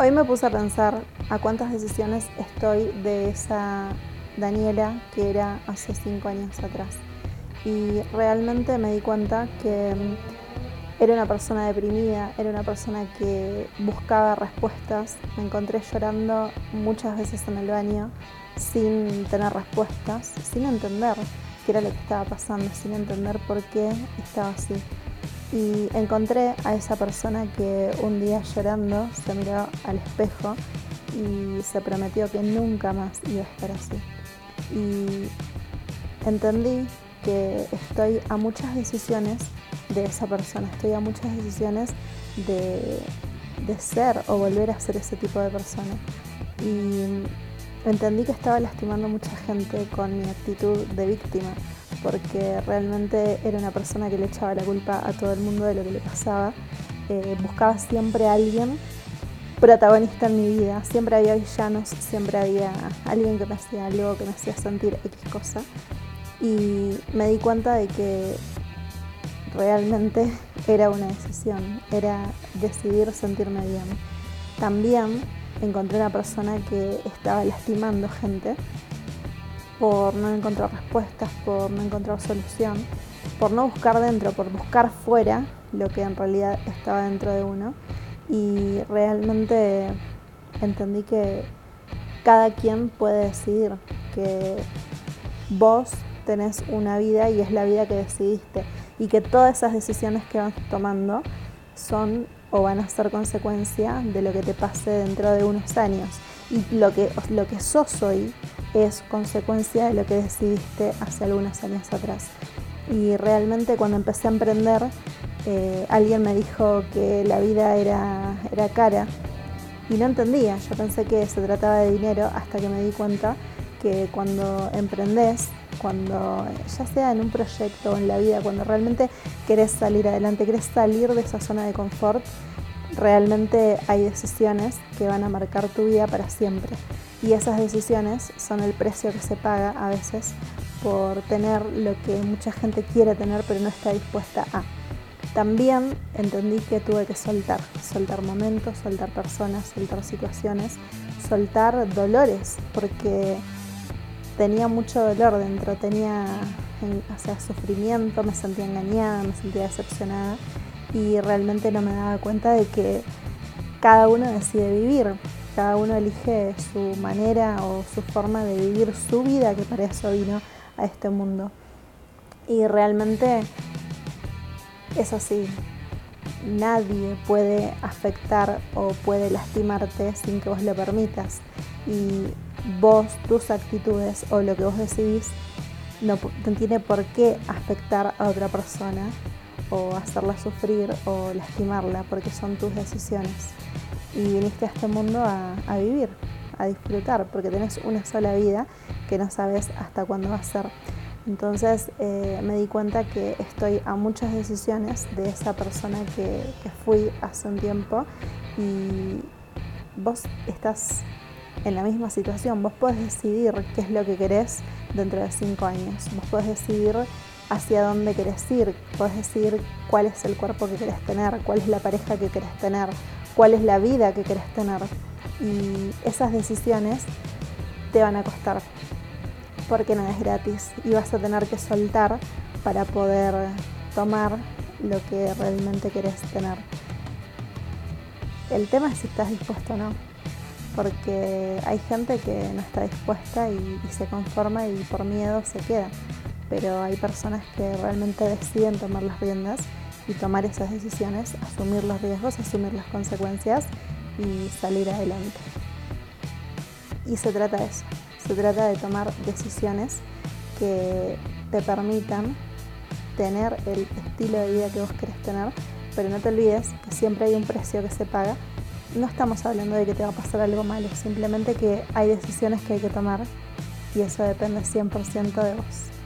Hoy me puse a pensar a cuántas decisiones estoy de esa Daniela que era hace cinco años atrás. Y realmente me di cuenta que era una persona deprimida, era una persona que buscaba respuestas. Me encontré llorando muchas veces en el baño sin tener respuestas, sin entender qué era lo que estaba pasando, sin entender por qué estaba así. Y encontré a esa persona que un día llorando se miró al espejo y se prometió que nunca más iba a estar así. Y entendí que estoy a muchas decisiones de esa persona, estoy a muchas decisiones de, de ser o volver a ser ese tipo de persona. Y entendí que estaba lastimando a mucha gente con mi actitud de víctima, porque realmente era una persona que le echaba la culpa a todo el mundo de lo que le pasaba. Eh, buscaba siempre a alguien protagonista en mi vida. Siempre había villanos, siempre había alguien que me hacía algo, que me hacía sentir X cosa. Y me di cuenta de que realmente era una decisión, era decidir sentirme bien. También encontré una persona que estaba lastimando gente por no encontrar respuestas, por no encontrar solución, por no buscar dentro, por buscar fuera lo que en realidad estaba dentro de uno. Y realmente entendí que cada quien puede decidir, que vos tenés una vida y es la vida que decidiste y que todas esas decisiones que vas tomando son o van a ser consecuencia de lo que te pase dentro de unos años. Y lo que, lo que sos hoy es consecuencia de lo que decidiste hace algunos años atrás. Y realmente cuando empecé a emprender, eh, alguien me dijo que la vida era, era cara y no entendía. Yo pensé que se trataba de dinero hasta que me di cuenta que cuando emprendes, cuando ya sea en un proyecto o en la vida, cuando realmente querés salir adelante, querés salir de esa zona de confort, realmente hay decisiones que van a marcar tu vida para siempre. Y esas decisiones son el precio que se paga a veces por tener lo que mucha gente quiere tener pero no está dispuesta a. También entendí que tuve que soltar, soltar momentos, soltar personas, soltar situaciones, soltar dolores, porque tenía mucho dolor dentro, tenía o sufrimiento, me sentía engañada, me sentía decepcionada y realmente no me daba cuenta de que cada uno decide vivir, cada uno elige su manera o su forma de vivir su vida, que para eso vino a este mundo. Y realmente es así, nadie puede afectar o puede lastimarte sin que vos lo permitas. Y vos, tus actitudes o lo que vos decidís no, tiene por qué afectar a otra persona o hacerla sufrir o lastimarla porque son tus decisiones. Y viniste a este mundo a, vivir, a disfrutar, porque tenés una sola vida que no sabes hasta cuándo va a ser. Entonces eh, me di cuenta que estoy a muchas decisiones de esa persona que, que fui hace un tiempo y vos estás en la misma situación. Vos podés decidir qué es lo que querés dentro de cinco años. Vos podés decidir hacia dónde querés ir. Podés decidir cuál es el cuerpo que querés tener, cuál es la pareja que querés tener, cuál es la vida que querés tener. Y esas decisiones te van a costar porque no es gratis y vas a tener que soltar para poder tomar lo que realmente querés tener. El tema es si estás dispuesto o no porque hay gente que no está dispuesta y, se conforma y por miedo se queda, pero hay personas que realmente deciden tomar las riendas y tomar esas decisiones, asumir los riesgos, asumir las consecuencias y salir adelante. Y se trata de eso, se trata de tomar decisiones que te permitan tener el estilo de vida que vos querés tener, pero no te olvides que siempre hay un precio que se paga no estamos hablando de que te va a pasar algo malo, simplemente que hay decisiones que hay que tomar y eso depende 100% de vos.